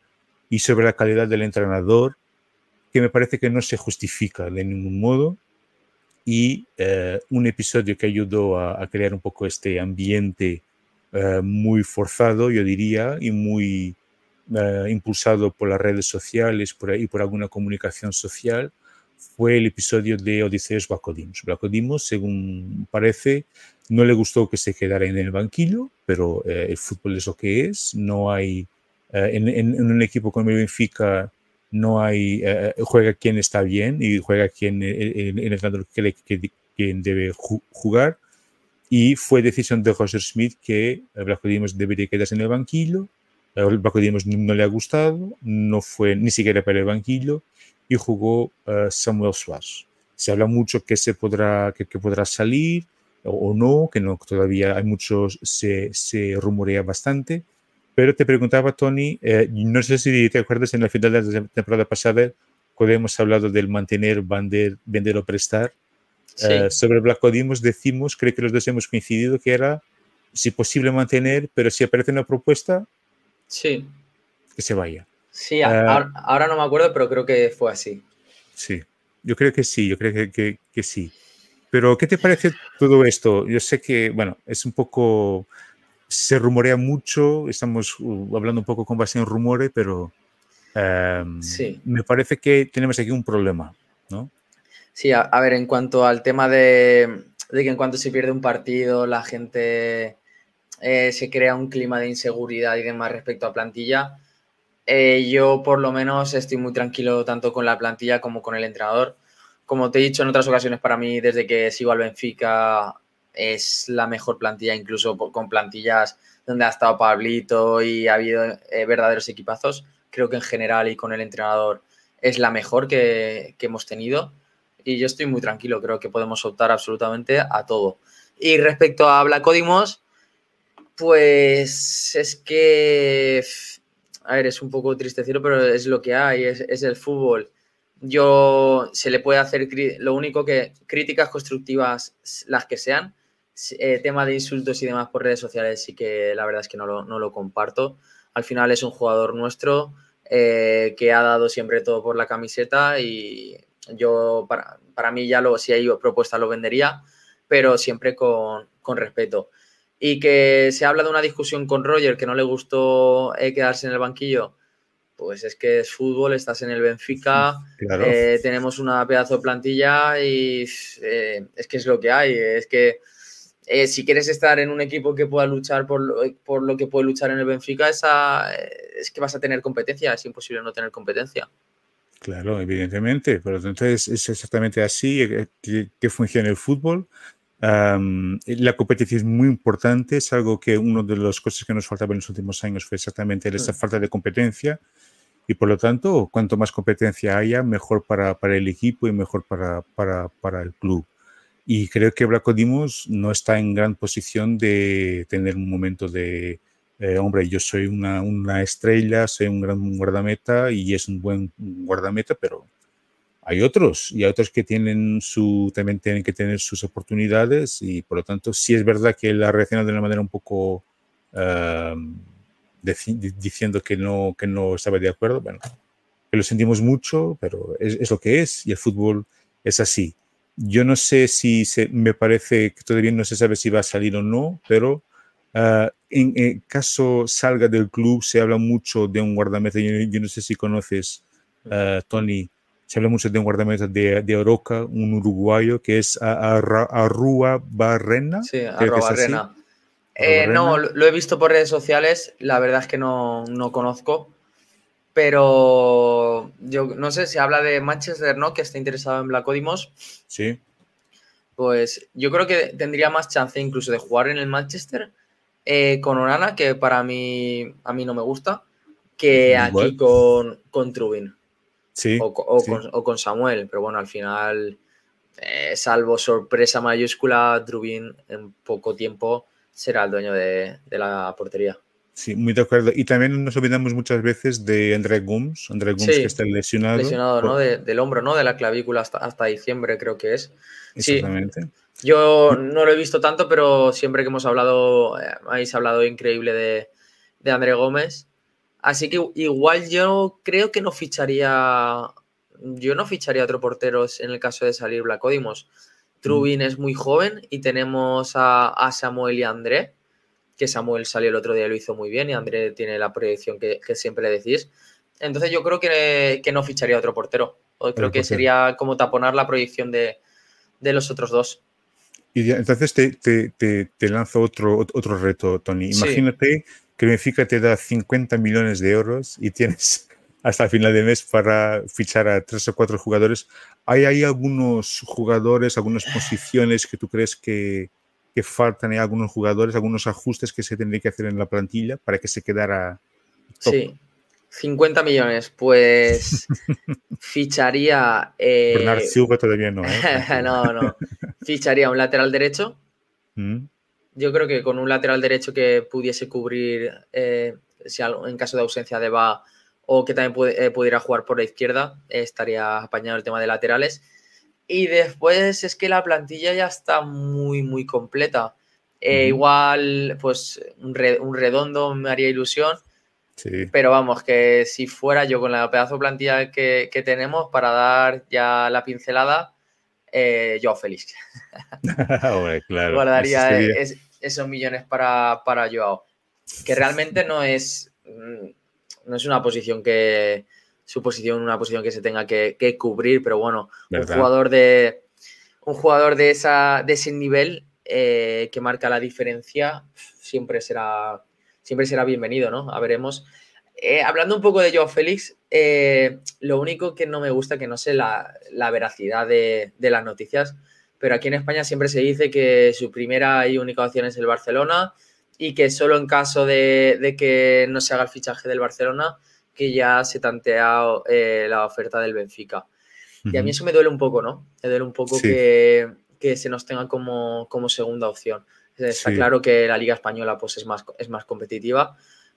y sobre la calidad del entrenador que me parece que no se justifica de ningún modo. Y eh, un episodio que ayudó a, crear un poco este ambiente eh, muy forzado, yo diría, y muy eh, impulsado por las redes sociales por ahí, por alguna comunicación social, fue el episodio de Odiseus Blacodimos. Blacodimos, según parece, no le gustó que se quedara en el banquillo, pero eh, el fútbol es lo que es. No hay, eh, en, un equipo como el Benfica, no hay, eh, juega quien está bien y juega quien el, el entrenador cree que, quien debe jugar. Y fue decisión de Roger Smith que Blanco Dimos debería quedarse en el banquillo. El no le ha gustado, no fue ni siquiera para el banquillo y jugó Samuel Suárez. Se habla mucho que se podrá, que, que podrá salir, o, no, que no, todavía hay muchos, se, se rumorea bastante. Pero te preguntaba, Tony, eh, no sé si te acuerdas, en la final de la temporada pasada, cuando hemos hablado del mantener, vender, vender o prestar, eh, sobre Black Odimos decimos, creo que los dos hemos coincidido, que era, si posible, mantener, pero si aparece una propuesta, sí. que se vaya. Sí, eh, ahora, no me acuerdo, pero creo que fue así. Sí, yo creo que sí, yo creo que, que, que sí. Pero, ¿qué te parece todo esto? Yo sé que, bueno, es un poco, se rumorea mucho, estamos uh, hablando un poco con base en rumores, pero em, sí. me parece que tenemos aquí un problema, ¿no? Sí, a, ver, en cuanto al tema de, que en cuanto se pierde un partido, la gente eh, se crea un clima de inseguridad y demás respecto a plantilla, eh, yo por lo menos estoy muy tranquilo tanto con la plantilla como con el entrenador como te he dicho en otras ocasiones, para mí, desde que sigo al Benfica, es la mejor plantilla, incluso con plantillas donde ha estado Pablito y ha habido eh, verdaderos equipazos. Creo que en general y con el entrenador es la mejor que, hemos tenido. Y yo estoy muy tranquilo, creo que podemos optar absolutamente a todo. Y respecto a Blacodimos, pues es que, a ver, es un poco triste decirlo, pero es lo que hay, es, es el fútbol yo se le puede hacer lo único que críticas constructivas, las que sean, eh, tema de insultos y demás por redes sociales, sí que la verdad es que no lo, no lo comparto. Al final es un jugador nuestro eh, que ha dado siempre todo por la camiseta y yo, para, para mí ya lo, si hay propuesta lo vendería, pero siempre con, con, respeto. Y que se habla de una discusión con Roger que no le gustó eh, quedarse en el banquillo pues es que es fútbol, estás en el Benfica, eh, tenemos una pedazo de plantilla y eh, es que es lo que hay. Es que si quieres estar en un equipo que pueda luchar por lo, que puede luchar en el Benfica, esa, es que vas a tener competencia, es imposible no tener competencia. Claro, evidentemente, pero entonces es exactamente así que, funciona el fútbol. La competencia es muy importante, es algo que una de las cosas que nos faltaba en los últimos años fue exactamente esa falta de competencia y por lo tanto, cuanto más competencia haya, mejor para, para el equipo y mejor para, para, para, el club. Y creo que Bracodimos no está en gran posición de tener un momento de, eh, hombre, yo soy una, una, estrella, soy un gran guardameta y es un buen guardameta, pero hay otros y hay otros que tienen su, también tienen que tener sus oportunidades y por lo tanto sí es verdad que él ha reaccionado de una manera un poco... Diciendo que no, que no estaba de acuerdo. Bueno, que lo sentimos mucho, pero es, es, lo que es y el fútbol es así. Yo no sé si se, me parece que todavía no se sabe si va a salir o no, pero uh, en, en, caso salga del club se habla mucho de un guardameta. Yo, yo no sé si conoces, uh, Tony, se habla mucho de un guardameta de, de Oroca, un uruguayo que es Arrua Barrena. Sí, Arrua Barrena. Eh, no, lo he visto por redes sociales, la verdad es que no, conozco, pero yo no sé, si habla de Manchester, ¿no? Que está interesado en Black Odimos. Sí. Pues yo creo que tendría más chance incluso de jugar en el Manchester eh, con Orana, que para mí, a mí no me gusta, que aquí con, con Trubin. Sí, o, Con, Samuel, pero bueno, al final, eh, salvo sorpresa mayúscula, Trubin en poco tiempo será el dueño de, la portería. Sí, muy de acuerdo. Y también nos olvidamos muchas veces de André Gums, André Gums que está lesionado. Lesionado, ¿no? del hombro, ¿no? De la clavícula hasta, hasta diciembre, creo que es. Exactamente. Yo no lo he visto tanto, pero siempre que hemos hablado, eh, habéis hablado increíble de, de André Gómez. Así que igual yo creo que no ficharía. Yo no ficharía otro portero en el caso de salir Blacodimos. Trubin es muy joven y tenemos a, Samuel y a André, que Samuel salió el otro día y lo hizo muy bien y André tiene la proyección que, siempre le decís. Entonces yo creo que, no ficharía otro portero. Creo que sería como taponar la proyección de, los otros dos. Y entonces te, te, te, lanzo otro, otro reto, Tony. Imagínate que Benfica te da 50 millones de euros y tienes hasta el final de mes para fichar a tres o cuatro jugadores. ¿Hay, hay algunos jugadores, algunas posiciones que tú crees que, que faltan? ¿Hay algunos jugadores, algunos ajustes que se tendría que hacer en la plantilla para que se quedara? Sí, 50 millones, pues ficharía. Eh... Bernard Silva todavía no. ¿eh? no, no. Ficharía un lateral derecho. Mm. Yo creo que con un lateral derecho que pudiese cubrir, eh, si en caso de ausencia de Va, o que también eh, pudiera jugar por la izquierda, estaría apañado el tema de laterales. Y después es que la plantilla ya está muy, muy completa. Igual, pues un redondo me haría ilusión pero vamos, que si fuera yo con la pedazo plantilla que, tenemos para dar ya la pincelada, eh, yo feliz. Guardaría esos millones para, para Joao. Que realmente no es, mm, no es una posición que. Su posición, una posición que se tenga que, cubrir, pero bueno, un jugador de. Un jugador de, esa, de ese nivel eh, que marca la diferencia siempre será siempre será bienvenido, ¿no? A veremos. Eh, hablando un poco de Joao Félix, eh, lo único que no me gusta, que no sé la, veracidad de, las noticias, pero aquí en España siempre se dice que su primera y única opción es el Barcelona y que solo en caso de, que no se haga el fichaje del Barcelona, que ya se tantea eh, la oferta del Benfica. Y a mí eso me duele un poco, ¿no? Me duele un poco que, se nos tenga como, como segunda opción. Está claro que la Liga Española pues, es, más, es más competitiva,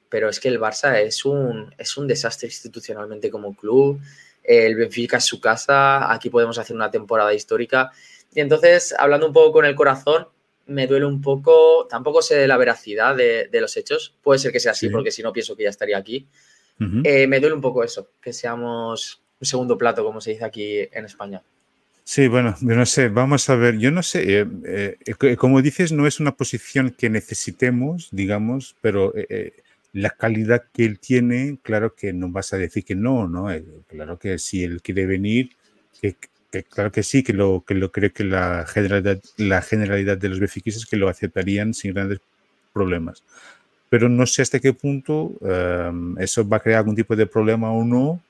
pero es que el Barça es un, es un desastre institucionalmente como club. El Benfica es su casa, aquí podemos hacer una temporada histórica. Y entonces, hablando un poco con el corazón, me duele un poco, tampoco sé la veracidad de, los hechos, puede ser que sea así, porque si no pienso que ya estaría aquí. Eh, me duele un poco eso, que seamos un segundo plato, como se dice aquí en España. Sí, bueno, yo no sé, vamos a ver, yo no sé, eh, eh, como dices, no es una posición que necesitemos, digamos, pero eh, la calidad que él tiene, claro que no vas a decir que no, ¿no? claro que si él quiere venir, que, claro que sí, que lo que lo creo que la generalidad, la generalidad de los befiquistas que lo aceptarían sin grandes problemas. Pero no sé hasta qué punto eso va a crear algún tipo de problema o no,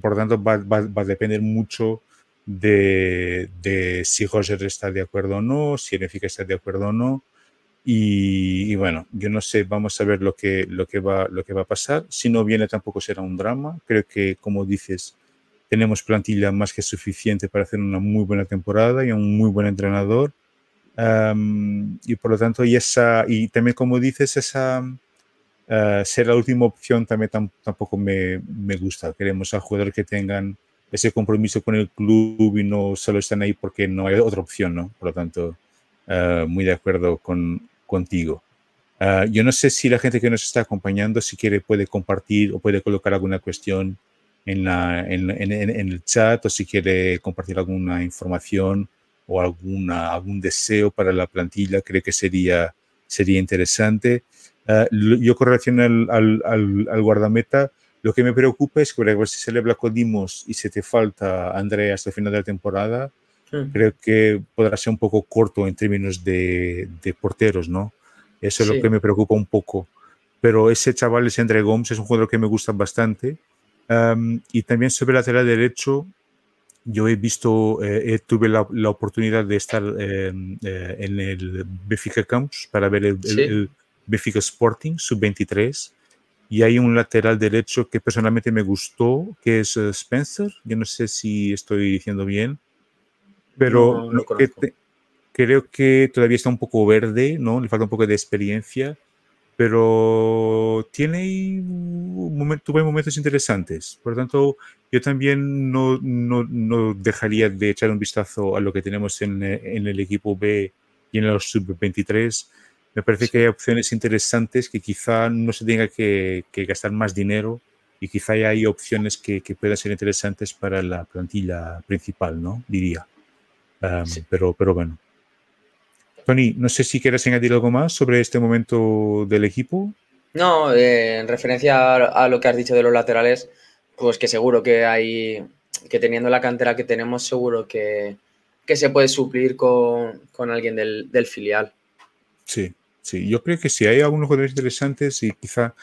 por, tanto va, va a depender mucho de, si Roger está de acuerdo o no, si Benfica está de acuerdo o no. Y, bueno, yo no sé, vamos a ver lo que, lo, que va, lo que va a pasar. Si no viene tampoco será un drama. Creo que, como dices, tenemos plantilla más que suficiente para hacer una muy buena temporada y un muy buen entrenador. y por lo tanto, y, esa, y también como dices, esa uh, ser la última opción también tampoco me, me, gusta. Queremos a jugadores que tengan ese compromiso con el club y no solo están ahí porque no hay otra opción, ¿no? Por lo tanto, uh, muy de acuerdo con, contigo. Uh, yo no sé si la gente que nos está acompañando, si quiere, puede compartir o puede colocar alguna cuestión en, el chat o si quiere compartir alguna información o algún deseo para la plantilla, creo que sería, sería interesante. Uh, yo con relación al guardameta, lo que me preocupa es que si se le Dimos y se te falta André hasta el final de la temporada, hmm. creo que podrá ser un poco corto en términos de, de porteros, ¿no? Eso es lo que me preocupa un poco. Pero ese chaval, ese André Gomes, es un jugador que me gusta bastante. y también sobre el lateral derecho, yo he visto, eh, tuve la, la, oportunidad de estar em, eh, en el Benfica Campus para ver el, el, el Benfica Sporting sub-23 y hay un lateral derecho que personalmente me gustó, que es eh, Spencer. Yo no sé si estoy diciendo bien, pero creo que todavía está un poco verde, ¿no? Le falta un poco de experiencia, pero tiene tuve momentos interesantes. Por lo tanto, yo también no, no, no, dejaría de echar un vistazo a lo que tenemos en, en el equipo B y en los sub-23 me parece que hay opciones interesantes que quizá no se tenga que, gastar más dinero y quizá hay opciones que, que, puedan ser interesantes para la plantilla principal, ¿no? Diría. Pero, pero bueno. Tony, no sé si quieres añadir algo más sobre este momento del equipo. No, eh, en referencia a, lo que has dicho de los laterales, pues que seguro que hay, que teniendo la cantera que tenemos, seguro que, que se puede suplir con, con alguien del, del, filial. Sí, sí, yo creo que sí, hay algunos jugadores interesantes y quizá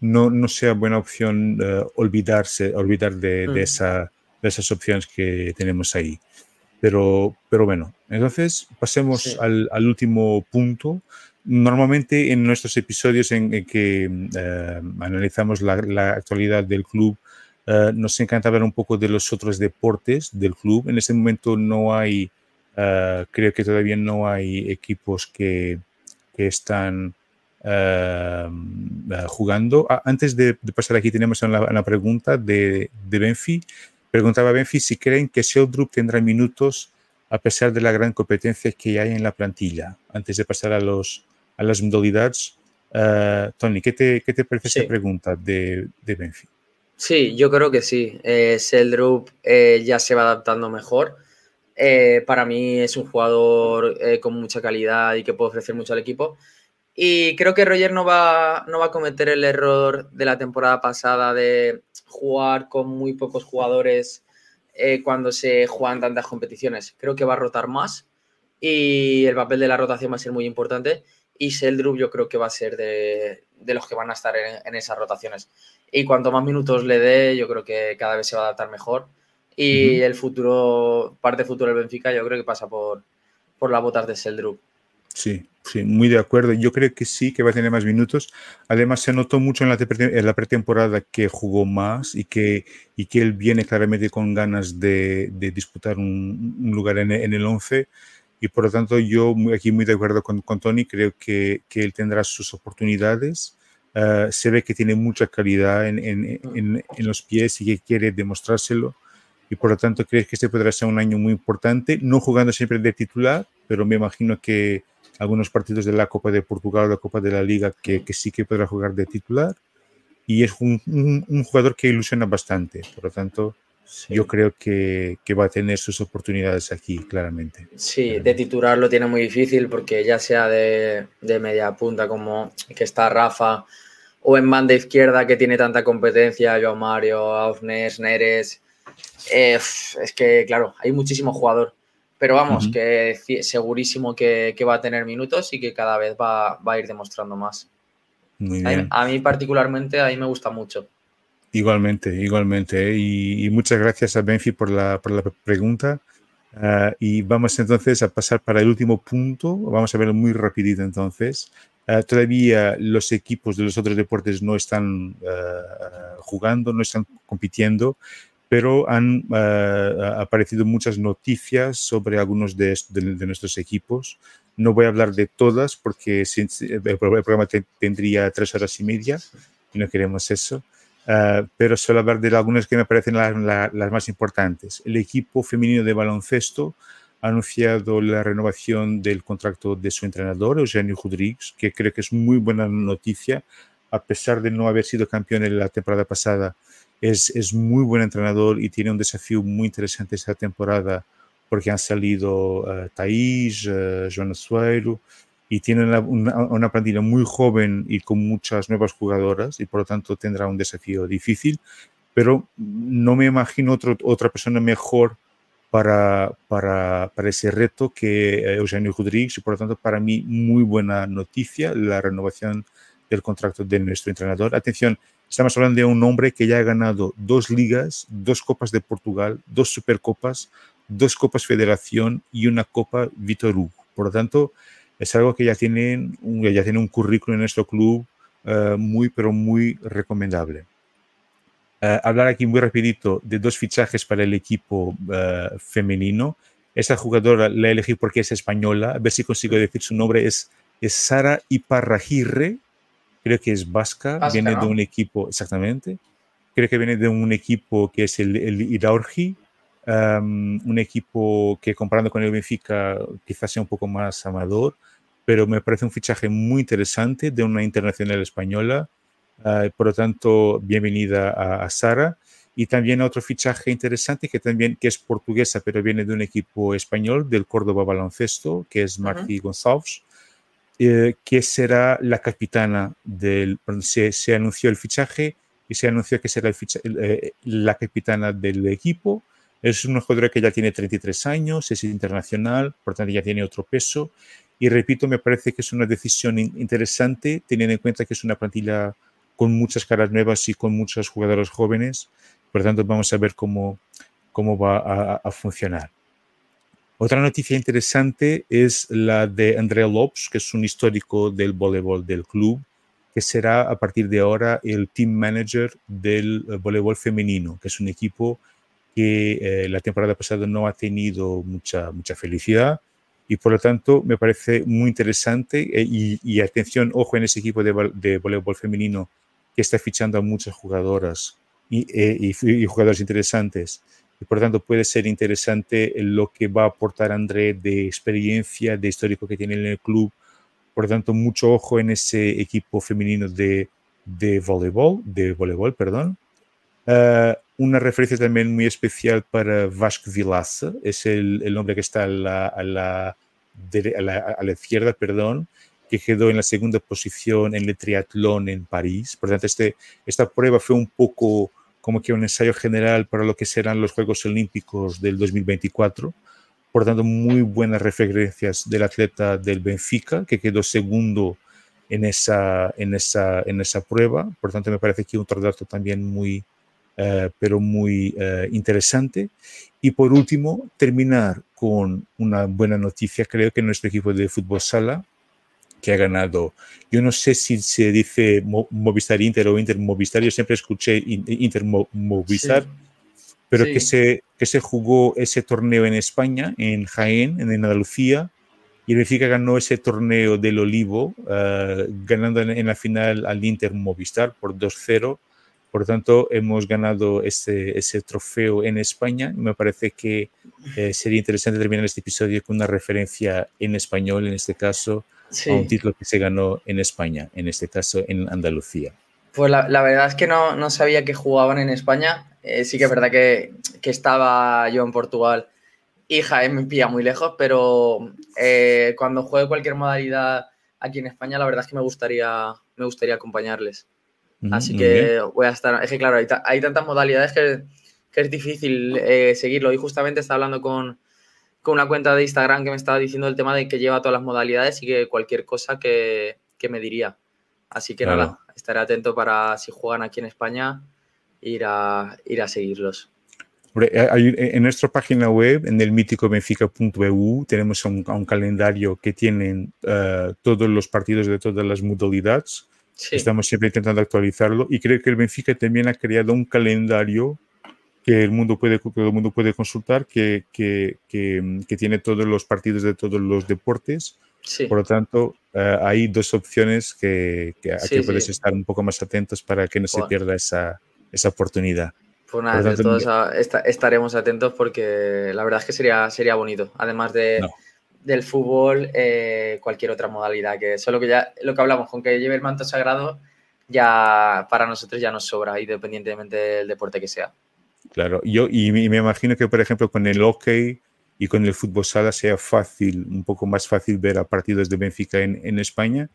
no, no sea buena opción uh, olvidarse, olvidar de, mm. de, esa, de, esas opciones que tenemos ahí. Pero, pero bueno, entonces pasemos sí. al, al, último punto. Normalmente en nuestros episodios en, en que uh, analizamos la, la, actualidad del club, uh, nos encanta ver un poco de los otros deportes del club. En este momento no hay, creo que todavía no hay equipos que, que están uh, jugando. Ah, antes de, de, pasar aquí tenemos una, una pregunta de, de, Benfi. Preguntaba Benfi si creen que Sheldrup tendrá minutos a pesar de la gran competencia que hay en la plantilla. Antes de pasar a, los, a las modalidades, uh, Tony, ¿qué te, qué te parece sí. esta pregunta de, de, Benfi? Sí, yo creo que sí. Eh, Sheldrup eh, ya se va adaptando mejor. Eh, para mí es un jugador eh, con mucha calidad y que puede ofrecer mucho al equipo. Y creo que Roger no va, no va a cometer el error de la temporada pasada de jugar con muy pocos jugadores eh, cuando se juegan tantas competiciones. Creo que va a rotar más y el papel de la rotación va a ser muy importante. Y Seldrup yo creo que va a ser de, de los que van a estar en, en, esas rotaciones. Y cuanto más minutos le dé, yo creo que cada vez se va a adaptar mejor. Y uh -huh. el futuro, parte futuro del Benfica, yo creo que pasa por, por las botas de Seldrup. Sí, sí, muy de acuerdo. Yo creo que sí, que va a tener más minutos. Además, se notó mucho en la, en la pretemporada que jugó más y que, y que él viene claramente con ganas de, de disputar un, un, lugar en, en el 11. Y por lo tanto, yo aquí muy de acuerdo con, con Tony, creo que, que, él tendrá sus oportunidades. Uh, se ve que tiene mucha calidad en, en, los pies y que quiere demostrárselo. Y por lo tanto, creo que este podrá ser un año muy importante, no jugando siempre de titular, pero me imagino que algunos partidos de la Copa de Portugal o la Copa de la Liga que, que sí que podrá jugar de titular. Y es un, un, un jugador que ilusiona bastante. Por lo tanto, sí. yo creo que, que, va a tener sus oportunidades aquí, claramente. Sí, de titular lo tiene muy difícil porque ya sea de, de media punta como que está Rafa o en banda izquierda que tiene tanta competencia, Joao Mario, Aufnes, Neres. Eh, es que, claro, hay muchísimo jugador pero vamos, uh -huh. que segurísimo que, que, va a tener minutos y que cada vez va, va a ir demostrando más. Muy bien. A, a, mí particularmente, a mí me gusta mucho. Igualmente, igualmente. ¿eh? Y, y, muchas gracias a Benfi por la, por la pregunta. Uh, y vamos entonces a pasar para el último punto. Vamos a verlo muy rapidito entonces. Uh, todavía los equipos de los otros deportes no están uh, jugando, no están compitiendo, pero han uh, aparecido muchas noticias sobre algunos de, de, de, nuestros equipos. No voy a hablar de todas porque el programa te, tendría tres horas y media y no queremos eso. Uh, pero solo hablar de algunas que me parecen la, la, las más importantes. El equipo femenino de baloncesto ha anunciado la renovación del contrato de su entrenador, Eugenio Rodríguez, que creo que es muy buena noticia, a pesar de no haber sido campeón en la temporada pasada es, muy buen entrenador y tiene un desafío muy interesante esta temporada porque han salido uh, Thaís, uh, Joana Sueiro y tienen una, una, plantilla muy joven y con muchas nuevas jugadoras y por lo tanto tendrá un desafío difícil, pero no me imagino otro, otra persona mejor para, para, para ese reto que eh, Eugenio Rodríguez y por lo tanto para mí muy buena noticia la renovación del contrato de nuestro entrenador. Atención, Estamos hablando de un hombre que ya ha ganado dos ligas, dos copas de Portugal, dos supercopas, dos copas Federación y una copa Vitor Hugo. Por lo tanto, es algo que ya tiene, un, currículum en nuestro club uh, muy, pero muy recomendable. Uh, hablar aquí muy rapidito de dos fichajes para el equipo uh, femenino. Esta jugadora la elegí porque es española. A ver si consigo decir su nombre. Es, es Sara Iparragirre creo que es vasca, vasca viene ¿no? de un equipo, exactamente, creo que viene de un equipo que es el, el Iraurgi, um, un equipo que comparando con el Benfica quizás sea un poco más amador, pero me parece un fichaje muy interesante de una internacional española, uh, por lo tanto, bienvenida a, a, Sara. Y también otro fichaje interesante que también que es portuguesa, pero viene de un equipo español, del Córdoba Baloncesto, que es Martí uh -huh. González eh, que será la capitana del. Se, se, anunció el fichaje y se anunció que será eh, la capitana del equipo. Es una jugadora que ya tiene 33 años, es internacional, por tanto ya tiene otro peso. Y repito, me parece que es una decisión interesante, teniendo en cuenta que es una plantilla con muchas caras nuevas y con muchos jugadores jóvenes. Por tanto, vamos a ver cómo, cómo va a funcionar. Otra noticia interesante es la de Andrea Lopes, que es un histórico del voleibol del club, que será a partir de ahora el team manager del eh, voleibol femenino, que es un equipo que eh, la temporada pasada no ha tenido mucha, mucha felicidad y por lo tanto me parece muy interesante eh, y, atención, ojo en ese equipo de, de voleibol femenino que está fichando a muchas jugadoras y, y jugadores interesantes y por tanto puede ser interesante lo que va a aportar André de experiencia, de histórico que tiene en el club. Por tanto, mucho ojo en ese equipo femenino de, de voleibol, de voleibol, perdón. Uh, una referencia también muy especial para Vasco Vilaça, es el, el hombre que está a la, a la, a la, a la izquierda, perdón, que quedó en la segunda posición en el triatlón en París. Por tanto, este, esta prueba fue un poco como que un ensayo general para lo que serán los Juegos Olímpicos del 2024. Por tanto, muy buenas referencias del atleta del Benfica, que quedó segundo en esa, en esa, en esa prueba. Por tanto, me parece que un dato también muy, uh, pero muy uh, interesante. Y por último, terminar con una buena noticia. Creo que nuestro equipo de fútbol sala que ha ganado. Yo no sé si se dice Movistar Inter o Inter Movistar, yo siempre escuché Inter Movistar, pero Que, se, que se jugó ese torneo en España, en Jaén, en Andalucía, y el Benfica ganó ese torneo del Olivo, uh, ganando en, en, la final al Inter Movistar por 2-0. Por tanto, hemos ganado ese, ese trofeo en España. Me parece que eh, sería interesante terminar este episodio con una referencia en español, en este caso, sí. a un título que se ganó en España, en este caso en Andalucía. Pues la, la verdad es que no, no, sabía que jugaban en España. Eh, sí que es verdad que, que, estaba yo en Portugal y Jaén me pilla muy lejos, pero eh, cuando juegue cualquier modalidad aquí en España, la verdad es que me gustaría, me gustaría acompañarles. Así que voy a estar. Es que, claro, hay, hay tantas modalidades que, que es difícil eh, seguirlo. Y justamente estaba hablando con, con una cuenta de Instagram que me estaba diciendo el tema de que lleva todas las modalidades y que cualquier cosa que, que me diría. Así que claro. nada, estaré atento para si juegan aquí en España, ir a, ir a seguirlos. En nuestra página web, en el mítico benfica.eu, tenemos un, un, calendario que tienen uh, todos los partidos de todas las modalidades. Sí. Estamos siempre intentando actualizarlo y creo que el Benfica también ha creado un calendario que el mundo puede, que el mundo puede consultar, que, que, que, tiene todos los partidos de todos los deportes. Sí. Por lo tanto, uh, hay dos opciones que, a sí, que puedes estar un poco más atentos para que no bueno. se pierda esa, esa oportunidad. Pues nada, tanto, todos a, esta, estaremos atentos porque la verdad es que sería, sería bonito. Además de, no. Del fútbol, eh, cualquier otra modalidad, que solo que ya lo que hablamos, con que lleve el manto sagrado, ya para nosotros ya nos sobra, independientemente del deporte que sea. Claro, yo y me, y me imagino que, por ejemplo, con el hockey y con el fútbol sala sea fácil, un poco más fácil ver a partidos de Benfica en, en España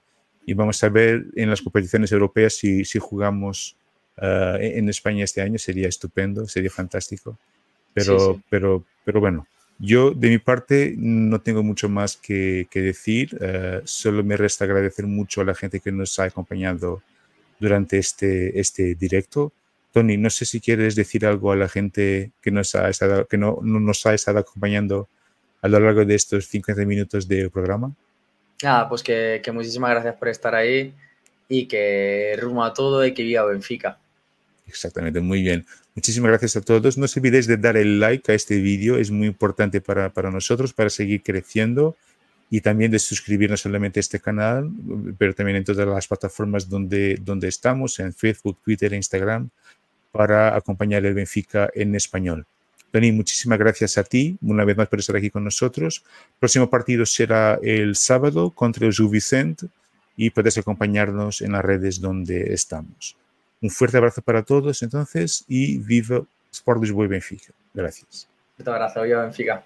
y vamos a ver en las competiciones europeas si, si jugamos uh, en España este año, sería estupendo, sería fantástico. Pero, sí, sí. pero, pero bueno, yo de mi parte no tengo mucho más que, decir, uh, solo me resta agradecer mucho a la gente que nos ha acompañado durante este, este directo Tony, no sé si quieres decir algo a la gente que nos ha estado, que no, no nos ha estado acompañando a lo largo de estos 50 minutos de programa. Nada, pues que, que muchísimas gracias por estar ahí y que rumbo a todo y que viva Benfica. Exactamente, muy bien. Muchísimas gracias a todos. No os olvidéis de dar el like a este vídeo, es muy importante para, para nosotros, para seguir creciendo y también de suscribirnos solamente a este canal, pero también en todas las plataformas donde, donde estamos, en Facebook, Twitter, Instagram, para acompañar el Benfica en español. Tony, muchísimas gracias a ti una vez más por estar aquí con nosotros. El próximo partido será el sábado contra el Juvicent y puedes acompañarnos en las redes donde estamos. Un fuerte abrazo para todos entonces y viva Sport Lisboa y Benfica. Gracias. Un abrazo, viva Benfica.